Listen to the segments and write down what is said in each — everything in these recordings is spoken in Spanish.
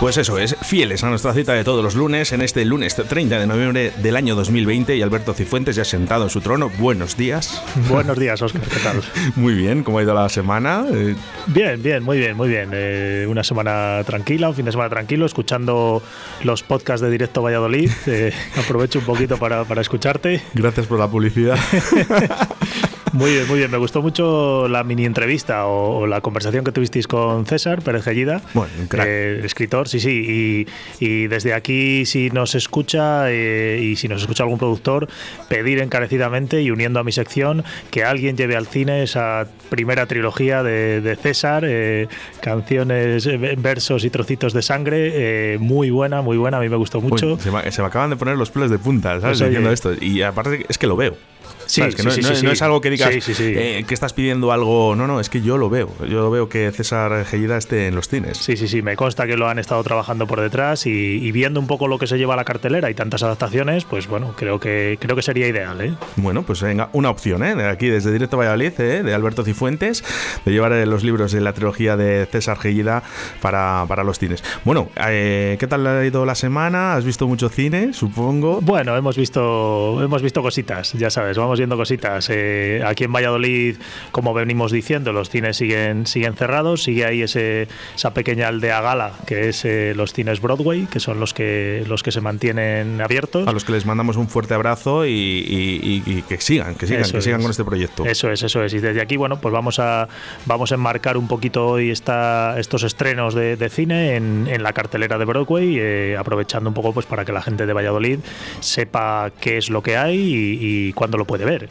Pues eso es, fieles a nuestra cita de todos los lunes, en este lunes 30 de noviembre del año 2020 y Alberto Cifuentes ya sentado en su trono. Buenos días. Buenos días, Oscar, ¿qué tal? Muy bien, ¿cómo ha ido la semana? Eh, Bien, bien, muy bien, muy bien. Eh, una semana tranquila, un fin de semana tranquilo, escuchando los podcasts de Directo Valladolid. Eh, aprovecho un poquito para, para escucharte. Gracias por la publicidad. Muy bien, muy bien. Me gustó mucho la mini entrevista o, o la conversación que tuvisteis con César Pérez Gellida, Bueno, eh, escritor, sí, sí. Y, y desde aquí, si nos escucha eh, y si nos escucha algún productor, pedir encarecidamente y uniendo a mi sección que alguien lleve al cine esa primera trilogía de, de César, eh, canciones, eh, versos y trocitos de sangre. eh, muy buena, muy buena. A mí me gustó mucho. Uy, se, me, se me acaban de poner los pelos de punta, ¿sabes? Pues. Diciendo esto. Y aparte es que lo veo. Sí, ¿Sabes? Que sí, no, sí, no- sí, no sí. es algo que digas eh, que estás pidiendo algo. No, no, es que yo lo veo. Yo lo veo que César Gellida esté en los cines. Sí, sí, sí, me consta que lo han estado trabajando por detrás y, y viendo un poco lo que se lleva a la cartelera y tantas adaptaciones, pues bueno, creo que creo que sería ideal, ¿eh? Bueno, pues venga, una opción, ¿eh? Aquí desde Directo Valladolid, ¿eh? De Alberto Cifuentes, de llevar eh, los libros de la trilogía de César Gellida para, para los cines. Bueno, eh, ¿qué tal ha ido la semana? ¿Has visto mucho cine, supongo? Bueno, hemos visto hemos visto cositas, ya sabes, vamos viendo cositas. Eh, aquí en Valladolid, como venimos diciendo, los cines siguen siguen cerrados, sigue ahí ese esa pequeña aldea gala que es eh, los cines Broadway, que son los que los que se mantienen abiertos. A los que les mandamos un fuerte abrazo y, y- y- y que sigan, que sigan, Eso que sigan con este proyecto. Eso es, eso es. Y desde aquí, bueno, pues vamos a vamos a enmarcar un poquito hoy esta, estos estrenos de, de cine en, en la cartelera de Broadway, eh, aprovechando un poco pues para que la gente de Valladolid sepa qué es lo que hay y, y cuándo lo puede ver.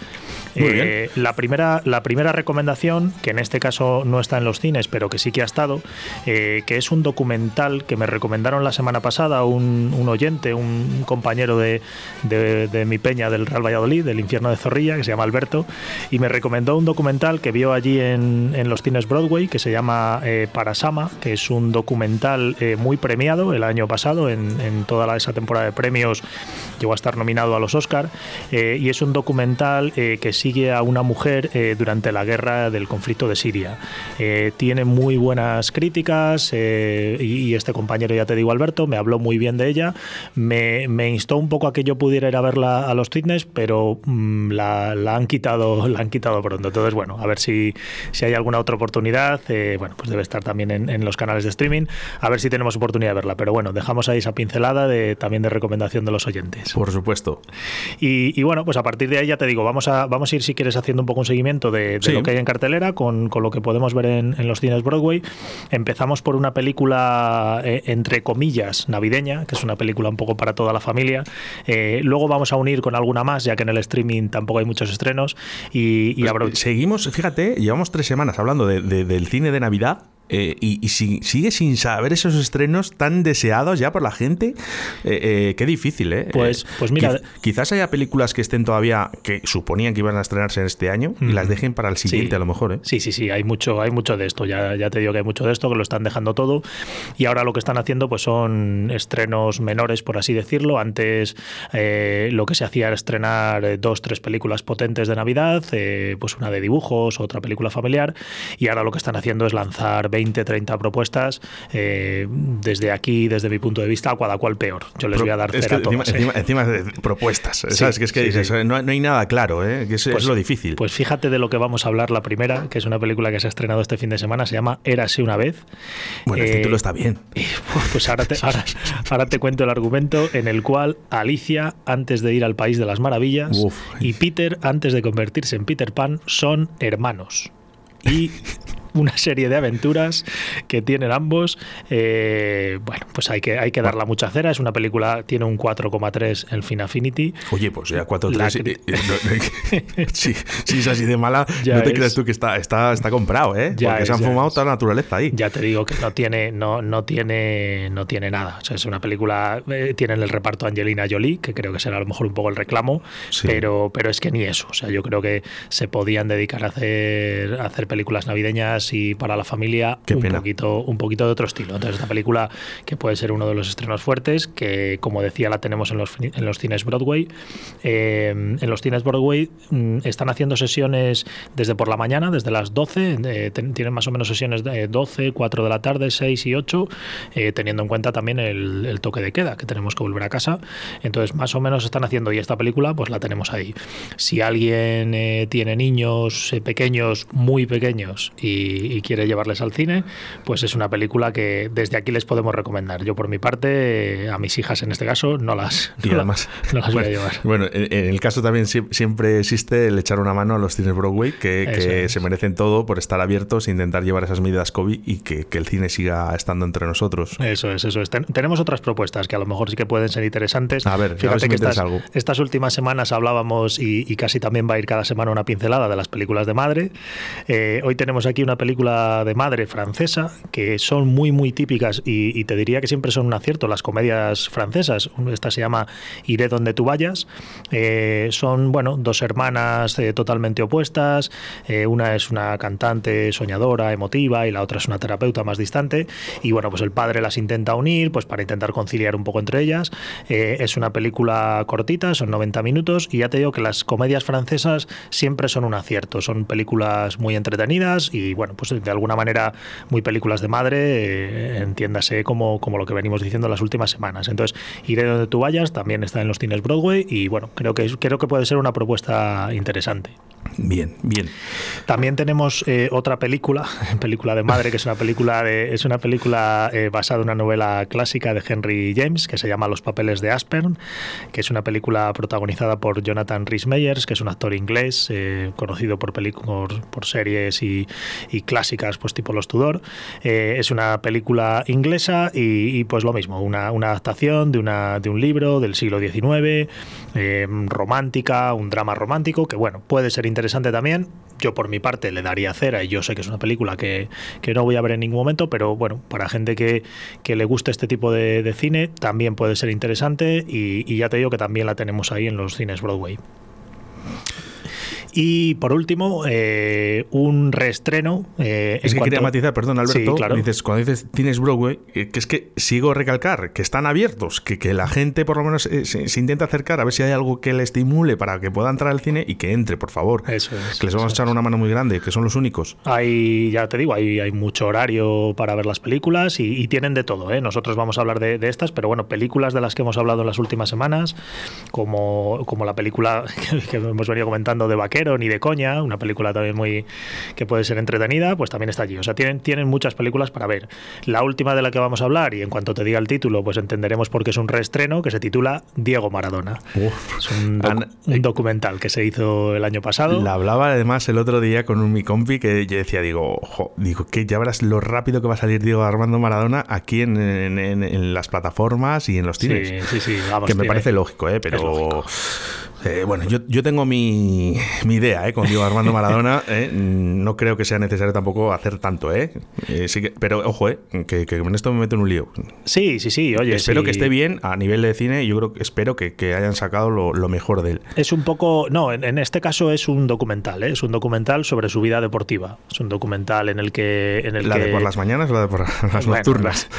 Eh, la primera la primera recomendación, que en este caso no está en los cines, pero que sí que ha estado, eh, que es un documental que me recomendaron la semana pasada un, un oyente, un compañero de, de- de mi peña del Real Valladolid, del infierno de Zorrilla, que se llama Alberto, y me recomendó un documental que vio allí en, en los cines Broadway, que se llama eh, Parasama, que es un documental eh, muy premiado el año pasado, en, en toda la- esa temporada de premios llegó a estar nominado a los Oscar, y es un documental que sigue a una mujer eh, durante la guerra del conflicto de Siria. Eh, tiene muy buenas críticas eh, y, y este compañero, ya te digo, Alberto, me habló muy bien de ella. Me, me instó un poco a que yo pudiera ir a verla a los fitness, pero mm, la, la han quitado, la han quitado pronto. Entonces, bueno, a ver si, si hay alguna otra oportunidad. bueno, pues debe estar también en, en los canales de streaming. A ver si tenemos oportunidad de verla. Pero bueno, dejamos ahí esa pincelada de, también de recomendación de los oyentes. Por supuesto. Y, y bueno, pues a partir de ahí ya te digo, vamos a, vamos a ir si quieres haciendo un poco un seguimiento de, de Sí. lo que hay en cartelera con, con lo que podemos ver en, en los cines Broadway. Empezamos por una película eh, entre comillas navideña, que es una película un poco para toda la familia. Eh, luego vamos a unir con alguna más, ya que en el streaming tampoco hay muchos estrenos. Y, y abro- Seguimos, fíjate, llevamos tres semanas hablando de- de- del cine de Navidad. Eh, y y si- sigue sin saber esos estrenos tan deseados ya por la gente, eh, eh, qué difícil, ¿eh? Pues- pues mira- quiz- quizás haya películas que estén todavía, que suponían que iban a estrenarse en este año, y las dejen para el siguiente Sí. a lo mejor, ¿eh? Sí, sí, sí, hay mucho, hay mucho de esto. Ya, ya te digo que hay mucho de esto, que lo están dejando todo. Y ahora lo que están haciendo, pues son estrenos menores, por así decirlo. Antes eh, lo que se hacía era estrenar dos, tres películas potentes de Navidad, pues una de dibujos, otra película familiar. Y ahora lo que están haciendo es lanzar 20, 30 propuestas. eh, desde aquí, desde mi punto de vista, a cada cual peor. Yo les voy a dar Es cera que a todas. encima, ¿eh? encima- encima de propuestas, ¿sabes? Que es que sí, dices, sí. No, no hay nada claro, ¿eh? Que es, es lo difícil. Pues fíjate de lo que vamos a hablar la primera, que es una película que se ha estrenado este fin de semana, se llama Érase una vez. bueno, el Eh, título está bien. Pues ahora te, ahora, ahora te cuento el argumento en el cual Alicia, antes de ir al País de las Maravillas, Uf. y Peter, antes de convertirse en Peter Pan, son hermanos. Y una serie de aventuras que tienen ambos. eh, bueno, pues hay que, hay que darla mucha cera. Es una película, tiene un 4,3 en Fin Affinity. Oye, pues ya 4 La 3 cri- si, si es así de mala, Ya no te es. creas tú que está, está, está comprado, ¿eh? Ya Porque se han fumado toda la naturaleza ahí. Ya te digo que no tiene, no, no tiene, no tiene nada. O sea, es una película. eh, tiene en el reparto Angelina Jolie, que creo que será a lo mejor un poco el reclamo, Sí. pero, pero es que ni eso. O sea, yo creo que se podían dedicar a hacer, a hacer películas navideñas y para la familia un poquito, un poquito de otro estilo. Entonces, esta película que puede ser uno de los estrenos fuertes, que como decía la tenemos en los, en los cines Broadway. Eh, en los cines Broadway mm, están haciendo sesiones desde por la mañana, desde las 12, eh, tienen más o menos sesiones de 12, 4 de la tarde, 6 y 8, eh, teniendo en cuenta también el, el, toque de queda, que tenemos que volver a casa. Entonces, más o menos están haciendo y esta película, pues la tenemos ahí. Si alguien tiene niños pequeños, muy pequeños, y, quiere llevarles al cine, pues es una película que desde aquí les podemos recomendar. Yo por mi parte, a mis hijas en este caso, no las, y además, las voy a llevar. Bueno, en, el caso también siempre existe el echar una mano a los cines Broadway, que, se merecen todo por estar abiertos e intentar llevar esas medidas COVID y que, el cine siga estando entre nosotros. Eso es, eso es. tenemos otras propuestas que a lo mejor sí que pueden ser interesantes. A ver, fíjate que estas, algo. estas últimas semanas hablábamos y, casi también va a ir cada semana una pincelada de las películas de madre. Eh, hoy tenemos aquí una película de madre francesa que son muy, muy típicas y, te diría que siempre son un acierto las comedias francesas. Esta se llama Iré donde tú vayas. Eh, son, bueno, dos hermanas eh, totalmente opuestas. una es una cantante soñadora, emotiva y la otra es una terapeuta más distante. Y bueno, pues el padre las intenta unir pues para intentar conciliar un poco entre ellas. es una película cortita, son 90 minutos y ya te digo que las comedias francesas siempre son un acierto. Son películas muy entretenidas y bueno, pues de alguna manera muy películas de madre, eh, entiéndase como, como lo que venimos diciendo las últimas semanas. Entonces, Iré donde tú vayas, también está en los cines Broadway y bueno, creo que, creo que puede ser una propuesta interesante. Bien, bien. También tenemos eh, otra película, película de madre, que es una película de, es una película eh, basada en una novela clásica de Henry James que se llama Los papeles de Aspern, que es una película protagonizada por Jonathan Rhys Meyers, que es un actor inglés eh, conocido por, por, por series y, clásicas, pues tipo Los Tudor. es una película inglesa y, pues lo mismo, una, adaptación de, una, de un libro del siglo XIX, romántica, un drama romántico, que bueno, puede ser interesante también. Yo por mi parte le daría cera y yo sé que es una película que, no voy a ver en ningún momento, pero bueno, para gente que, le guste este tipo de, cine también puede ser interesante y, y ya te digo que también la tenemos ahí en los cines Broadway. Y por último, eh, un reestreno. Eh, es que quería matizar, perdón, Alberto. dices, cuando dices cines Broadway, eh, que es que sigo recalcar que están abiertos, que, que la gente por lo menos se, intenta acercar a ver si hay algo que le estimule para que pueda entrar al cine y que entre, por favor. Eso es. Que les vamos a echar una mano muy grande, que son los únicos. Hay, ya te digo, hay, hay mucho horario para ver las películas y, tienen de todo. Nosotros vamos a hablar de, estas, pero bueno, películas de las que hemos hablado en las últimas semanas, como, como la película que hemos venido comentando de Vaquero ni de coña, una película también muy que puede ser entretenida, pues también está allí. O sea, tienen, tienen muchas películas para ver. La última de la que vamos a hablar, y en cuanto te diga el título, pues entenderemos por qué es un reestreno, que se titula Diego Maradona. es un, eh, documental que se hizo el año pasado. La hablaba además el otro día con un mi compi que yo decía, digo, digo, que ya verás lo rápido que va a salir Diego Armando Maradona aquí en, en, las plataformas y en los cines. Sí, sí, sí. que me parece lógico, ¿eh? pero... Eh, bueno, yo, yo, tengo mi, mi idea ¿eh? con Diego Armando Maradona. ¿eh? No creo que sea necesario tampoco hacer tanto, ¿eh? eh sí que, pero ojo, ¿eh? Que, que, con esto me meto en un lío. Sí, sí, sí. Oye, espero que esté bien a nivel de cine y yo creo que espero que, que hayan sacado lo, lo, mejor de él. Es un poco. No, en, este caso es un documental, ¿eh? Es un documental sobre su vida deportiva. Es un documental en el que. En el ¿La de por las mañanas o la de por las nocturnas?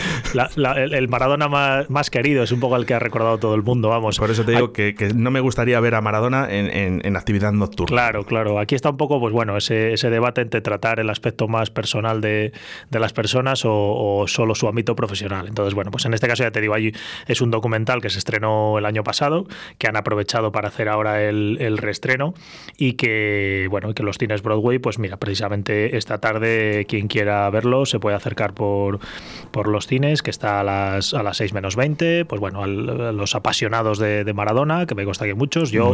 el, Maradona más, más, querido es un poco el que ha recordado todo el mundo, vamos. Por eso te digo que, que no me gustaría ver Maradona en, actividad nocturna. Claro, claro. Aquí está un poco, pues bueno, ese, ese debate entre tratar el aspecto más personal de, las personas o, solo su ámbito profesional. Entonces, bueno, pues en este caso ya te digo, es un documental que se estrenó el año pasado, que han aprovechado para hacer ahora el, el reestreno y que, bueno, que los cines Broadway, pues mira, precisamente esta tarde quien quiera verlo se puede acercar por, por los cines, que está a las, a las 6 menos 20, pues bueno, a los apasionados de, de Maradona, que me consta que muchos, yo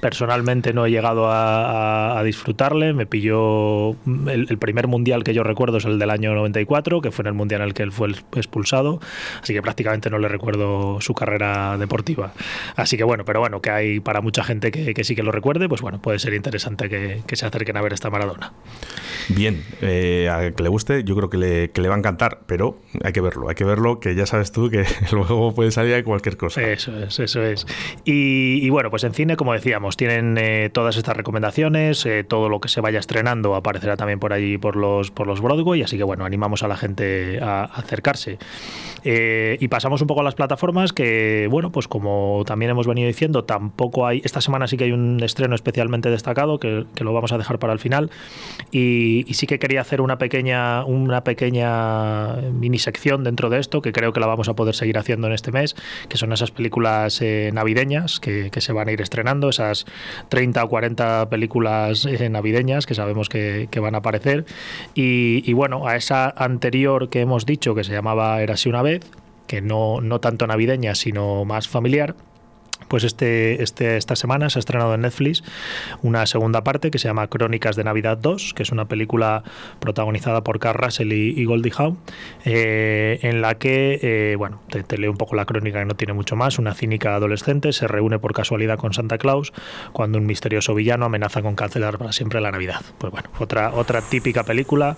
Personalmente no he llegado a, disfrutarle. Me pilló el, primer mundial que yo recuerdo es el del año 94, que fue en el mundial en el que él fue expulsado. Así que prácticamente no le recuerdo su carrera deportiva. Así que bueno, pero bueno, que hay para mucha gente que, sí que lo recuerde, pues bueno, puede ser interesante que, se acerquen a ver esta Maradona. Bien, eh, a que le guste, yo creo que le, que le va a encantar, pero hay que verlo, hay que verlo, que ya sabes tú que luego puede salir de cualquier cosa. Eso es, eso es. Y, y bueno, pues pues en cine, como decíamos, tienen eh, todas estas recomendaciones, eh, todo lo que se vaya estrenando aparecerá también por allí por los, por los Broadway, así que bueno, animamos a la gente a, acercarse. Eh, y pasamos un poco a las plataformas que, bueno, pues como también hemos venido diciendo, tampoco hay, esta semana sí que hay un estreno especialmente destacado que, lo vamos a dejar para el final y, sí que quería hacer una pequeña, una pequeña mini sección dentro de esto que creo que la vamos a poder seguir haciendo en este mes, que son esas películas navideñas que, que se a ir estrenando, esas 30 o 40 películas eh, navideñas que sabemos que, van a aparecer. Y, bueno, a esa anterior que hemos dicho que se llamaba Érase una vez, que no, no tanto navideña, sino más familiar, pues este, este, esta semana se ha estrenado en Netflix una segunda parte que se llama Crónicas de Navidad 2, que es una película protagonizada por Carl Russell y, Goldie Hawn, eh, en la que, eh, bueno, te, leo un poco la crónica que no tiene mucho más, una cínica adolescente se reúne por casualidad con Santa Claus cuando un misterioso villano amenaza con cancelar para siempre la Navidad. Pues bueno, otra, otra típica película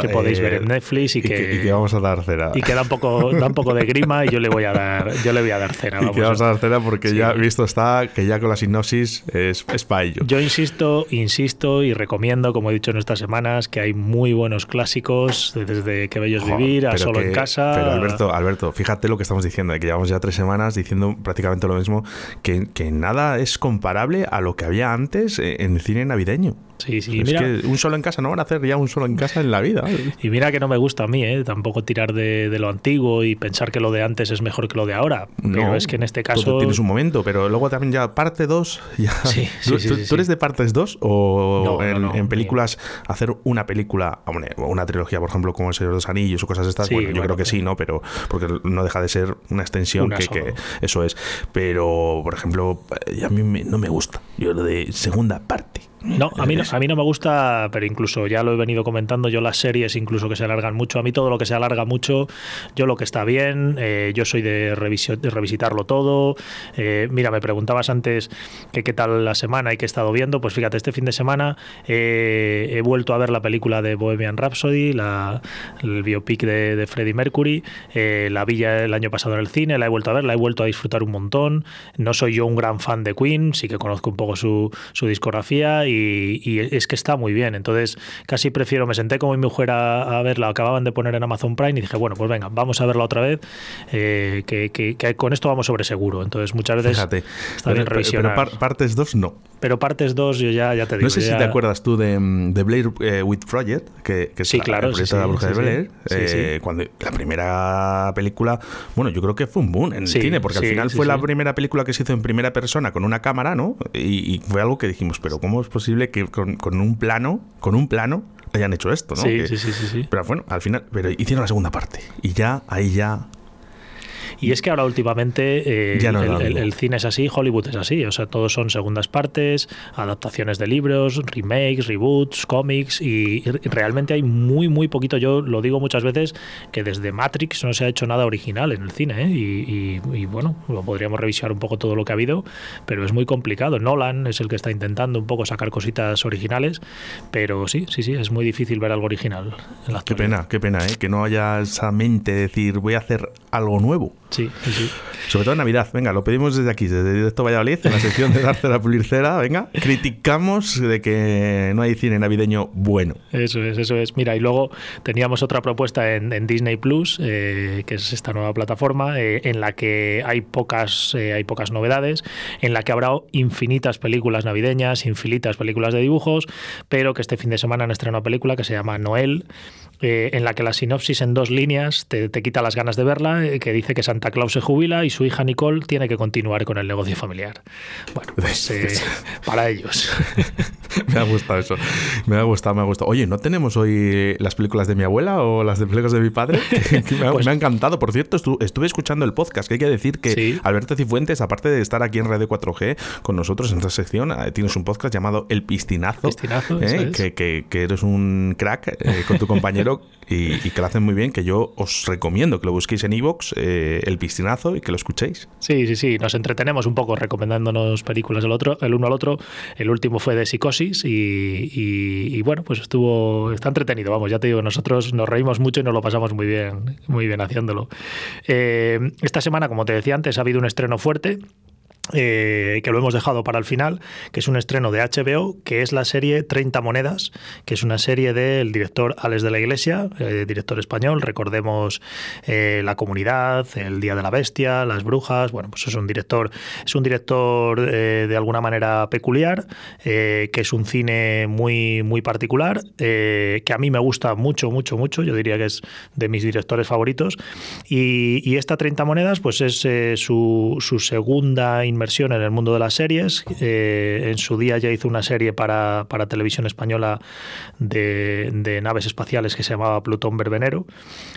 que podéis ver en eh, Netflix y, que, vamos a dar cera. Y que da un poco, da un poco de grima y yo le voy a dar, yo le voy a dar cera. y que vamos a dar cera porque ya visto está que ya con la sinopsis es, es para ello. Yo insisto, insisto y recomiendo, como he dicho en estas semanas, que hay muy buenos clásicos, desde Que Bellos Vivir a Solo en Casa. Pero Alberto, Alberto, fíjate lo que estamos diciendo, que llevamos ya tres semanas diciendo prácticamente lo mismo, que, que nada es comparable a lo que había antes en el cine navideño. Sí, sí. Es que un solo en casa no van a hacer ya un solo en casa en la vida. Y mira que no me gusta a mí, ¿eh? tampoco tirar de, lo antiguo y pensar que lo de antes es mejor que lo de ahora. No, es que en este caso. tienes un momento, pero luego también ya parte 2. Sí, sí, ¿Tú, eres de partes 2 o en, películas hacer una película, una trilogía, por ejemplo, como El Señor de los Anillos o cosas estas? bueno, yo creo que sí, ¿no? Pero porque no deja de ser una extensión que, eso es. Pero, por ejemplo, a mí no me gusta. Yo lo de segunda parte. No, a mí no, a mí no me gusta, pero incluso ya lo he venido comentando, yo las series incluso que se alargan mucho, a mí todo lo que se alarga mucho, yo lo que está bien, eh, yo soy de, revisitarlo todo. Eh, mira, me preguntabas antes que qué tal la semana y qué he estado viendo, pues fíjate, este fin de semana eh, he vuelto a ver la película de Bohemian Rhapsody, la, el biopic de, Freddie Mercury, la vi ya el año pasado en el cine, la he vuelto a ver, la he vuelto a disfrutar un montón. No soy yo un gran fan de Queen, sí que conozco un poco su, su discografía y, es que está muy bien. Entonces, casi prefiero, me senté como mi mujer a, verla, acababan de poner en Amazon Prime y dije, bueno, pues venga, vamos a verla otra vez, eh, que, con esto vamos sobre seguro. Entonces, muchas veces Fíjate, está bien revisionar. Pero, partes 2 no. Pero partes 2 yo ya, ya te digo. No sé si te acuerdas tú de, de Blair eh, with Project, que, que sí, claro, el de la Bruja de Blair, eh, cuando la primera película, bueno, yo creo que fue un boom en el cine, porque al final fue la primera película que se hizo en primera persona con una cámara, ¿no? Y, y fue algo que dijimos, pero ¿cómo es posible? Posible que con, con, un plano, con un plano, hayan hecho esto, ¿no? Sí, sí, sí, sí, Pero bueno, al final, pero hicieron la segunda parte. Y ya, ahí ya y es que ahora últimamente eh, el, cine es así, Hollywood es así, o sea, todos son segundas partes, adaptaciones de libros, remakes, reboots, cómics y, realmente hay muy, muy poquito, yo lo digo muchas veces, que desde Matrix no se ha hecho nada original en el cine ¿eh? y, bueno, podríamos revisar un poco todo lo que ha habido, pero es muy complicado. Nolan es el que está intentando un poco sacar cositas originales, pero sí, sí, sí, es muy difícil ver algo original. En la qué pena, qué pena, ¿eh? que no haya esa mente de decir voy a hacer algo nuevo. Sí, sí, Sobre todo en Navidad. Venga, lo pedimos desde aquí, desde Directo Valladolid, en la sección de dar cera pulir cera. Venga, criticamos de que no hay cine navideño bueno. Eso es, eso es. Mira, y luego teníamos otra propuesta en, Disney Plus, eh, que es esta nueva plataforma, eh, en la que hay pocas, eh, hay pocas novedades, en la que habrá infinitas películas navideñas, infinitas películas de dibujos, pero que este fin de semana han estrenado una película que se llama Noel, en la que la sinopsis en dos líneas te, te quita las ganas de verla, que dice que Santa Claus se jubila y su hija Nicole tiene que continuar con el negocio familiar. Bueno, pues eh, para ellos. me ha gustado eso. Me ha gustado, me ha gustado. Oye, ¿no tenemos hoy las películas de mi abuela o las de películas de mi padre? Pues me, ha, encantado. Por cierto, estuve escuchando el podcast, que hay que decir que Alberto Cifuentes, aparte de estar aquí en Radio 4G con nosotros en esta sección, eh, tienes un podcast llamado El Pistinazo. ¿eh? que, eres un crack con tu compañero y, que lo hacen muy bien, que yo os recomiendo que lo busquéis en Evox, El Pistinazo, y que lo escuchéis. Sí, sí, sí. Nos entretenemos un poco recomendándonos películas del otro, el uno al otro. El último fue de Psicosis y, bueno, pues estuvo, está entretenido, vamos, ya te digo, nosotros nos reímos mucho y nos lo pasamos muy bien, muy bien haciéndolo. Eh, esta semana, como te decía antes, ha habido un estreno fuerte eh, que lo hemos dejado para el final, que es un estreno de HBO, que es la serie 30 Monedas, que es una serie del director Alex de la Iglesia, eh, director español. Recordemos eh, La Comunidad, El Día de la Bestia, Las Brujas. Bueno, pues es un director, es un director de alguna manera peculiar, que es un cine muy, muy particular, que a mí me gusta mucho, mucho, mucho. Yo diría que es de mis directores favoritos. Y, esta 30 Monedas, pues es su, su segunda inversión en el mundo de las series. Eh, en su día ya hizo una serie para, televisión española de, naves espaciales que se llamaba Plutón Verbenero.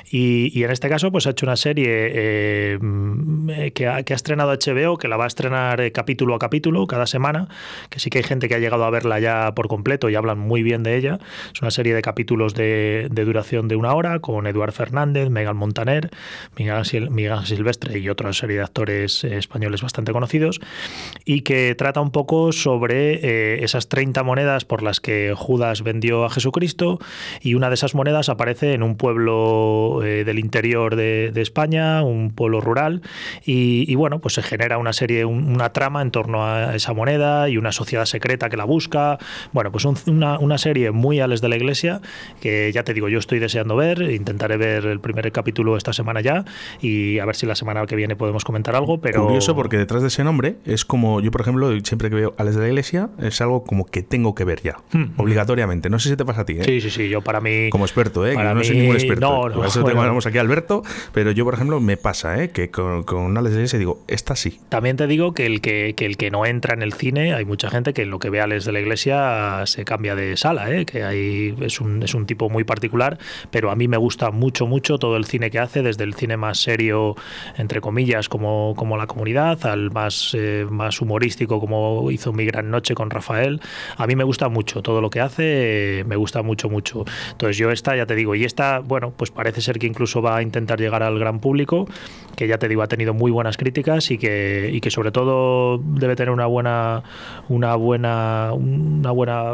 Y, en este caso, pues ha hecho una serie eh, que, ha, estrenado HBO, que la va a estrenar eh, capítulo a capítulo cada semana, que sí que hay gente que ha llegado a verla ya por completo y hablan muy bien de ella. Es una serie de capítulos de, duración de una hora con Eduard Fernández, Megan Montaner, Miguel, Miguel Silvestre y otra serie de actores españoles bastante conocidos y que trata un poco sobre eh, esas 30 monedas por las que Judas vendió a Jesucristo y una de esas monedas aparece en un pueblo eh, del interior de, España, un pueblo rural y, bueno, pues se genera una serie, una trama en torno a esa moneda y una sociedad secreta que la busca. Bueno, pues una, una, serie muy ales de la iglesia que ya te digo, yo estoy deseando ver, intentaré ver el primer capítulo esta semana ya y a ver si la semana que viene podemos comentar algo, pero... Curioso porque detrás de ese nombre es como, yo por ejemplo, siempre que veo a las de la iglesia, es algo como que tengo que ver ya, hmm. obligatoriamente. No sé si te pasa a ti, ¿eh? Sí, sí, sí, yo para mí... Como experto, ¿eh? no soy ningún experto. No, no, por eso tenemos aquí a Alberto, pero yo, por ejemplo, me pasa, ¿eh? Que con, con de la iglesia digo, esta sí. También te digo que el que, que, el que no entra en el cine, hay mucha gente que lo que ve a de la iglesia se cambia de sala, ¿eh? Que hay, es, un, es un tipo muy particular, pero a mí me gusta mucho, mucho todo el cine que hace, desde el cine más serio, entre comillas, como, como la comunidad, al más eh, más, humorístico como hizo Mi Gran Noche con Rafael. A mí me gusta mucho todo lo que hace, me gusta mucho, mucho. Entonces yo esta, ya te digo, y esta, bueno, pues parece ser que incluso va a intentar llegar al gran público, que ya te digo, ha tenido muy buenas críticas y que, y que sobre todo debe tener una buena, una buena, una buena,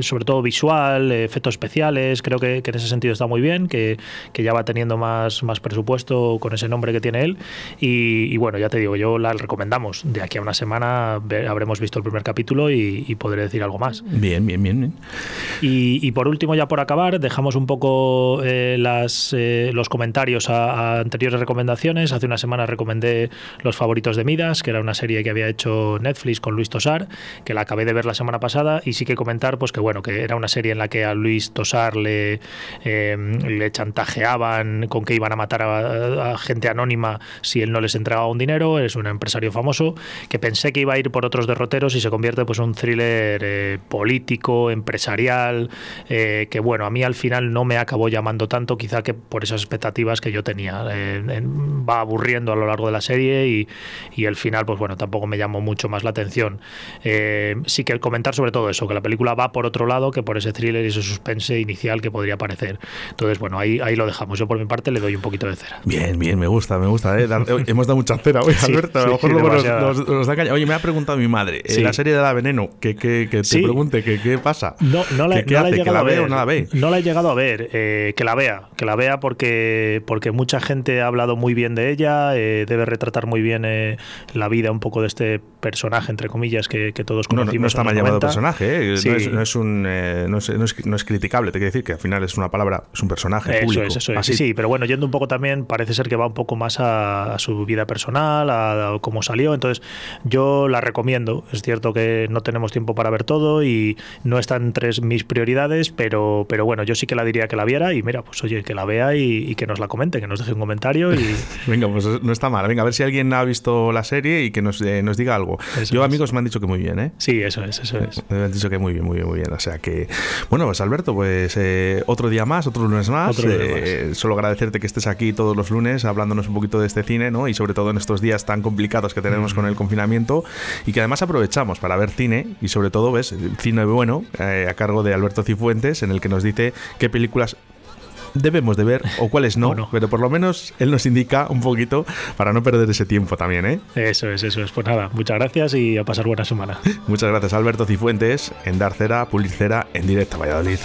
sobre todo visual, efectos especiales, creo que, en ese sentido está muy bien, que, que, ya va teniendo más, más presupuesto con ese nombre que tiene él. Y, y bueno, ya te digo, yo la recomendamos. De aquí a una semana habremos visto el primer capítulo y, podré decir algo más. Bien, bien, bien. Y, por último, ya por acabar, dejamos un poco eh, las, eh, los comentarios a, anteriores recomendaciones. Hace una semana recomendé Los favoritos de Midas, que era una serie que había hecho Netflix con Luis Tosar, que la acabé de ver la semana pasada y sí que comentar pues que bueno, que era una serie en la que a Luis Tosar le, le chantajeaban con que iban a matar a, gente anónima si él no les entregaba un dinero. Es una empresa famoso, que pensé que iba a ir por otros derroteros y se convierte pues en un thriller eh, político, empresarial, eh, que bueno, a mí al final no me acabó llamando tanto, quizá que por esas expectativas que yo tenía. Eh, va aburriendo a lo largo de la serie y, y, el final, pues bueno, tampoco me llamó mucho más la atención. sí que el comentar sobre todo eso, que la película va por otro lado que por ese thriller y ese suspense inicial que podría parecer. Entonces, bueno, ahí, ahí lo dejamos. Yo por mi parte le doy un poquito de cera. Bien, bien, me gusta, me gusta. hemos dado mucha cera hoy, Alberto. Oye, me ha preguntado mi madre, la serie de la veneno, que, que, que te pregunte que qué pasa. No, no la, ¿Qué, hace? ¿Que la ve o no la ve? No la he llegado a ver, eh, que la vea, que la vea porque, porque mucha gente ha hablado muy bien de ella, eh, debe retratar muy bien eh, la vida un poco de este personaje, entre comillas, que, todos conocimos. No, no, está mal llamado personaje, no, es, un, no, es, no, es, criticable, te quiero decir que al final es una palabra, es un personaje eso público. Es, eso es. Sí, sí, pero bueno, yendo un poco también, parece ser que va un poco más a, su vida personal, a, a cómo salió, entonces yo la recomiendo. Es cierto que no tenemos tiempo para ver todo y no está entre mis prioridades, pero, pero bueno, yo sí que la diría que la viera y mira, pues oye, que la vea y, que nos la comente, que nos deje un comentario. y Venga, pues no está mal. Venga, a ver si alguien ha visto la serie y que nos, eh, nos diga algo. Yo, amigos, me han dicho que muy bien, ¿eh? Sí, eso es, eso es. Me han dicho que muy bien, muy bien, muy bien. O sea que, bueno, pues Alberto, pues eh, otro día más, otro lunes más. Eh, solo agradecerte que estés aquí todos los lunes hablándonos un poquito de este cine, ¿no? Y sobre todo en estos días tan complicados que tenemos con el confinamiento y que además aprovechamos para ver cine y sobre todo, ves, cine bueno eh, a cargo de Alberto Cifuentes en el que nos dice qué películas debemos de ver o cuáles no, pero por lo menos él nos indica un poquito para no perder ese tiempo también, ¿eh? Eso es, eso es. Pues nada, muchas gracias y a pasar buena semana. muchas gracias, Alberto Cifuentes, en Dar Cera, Pulir Cera, en directo a Valladolid.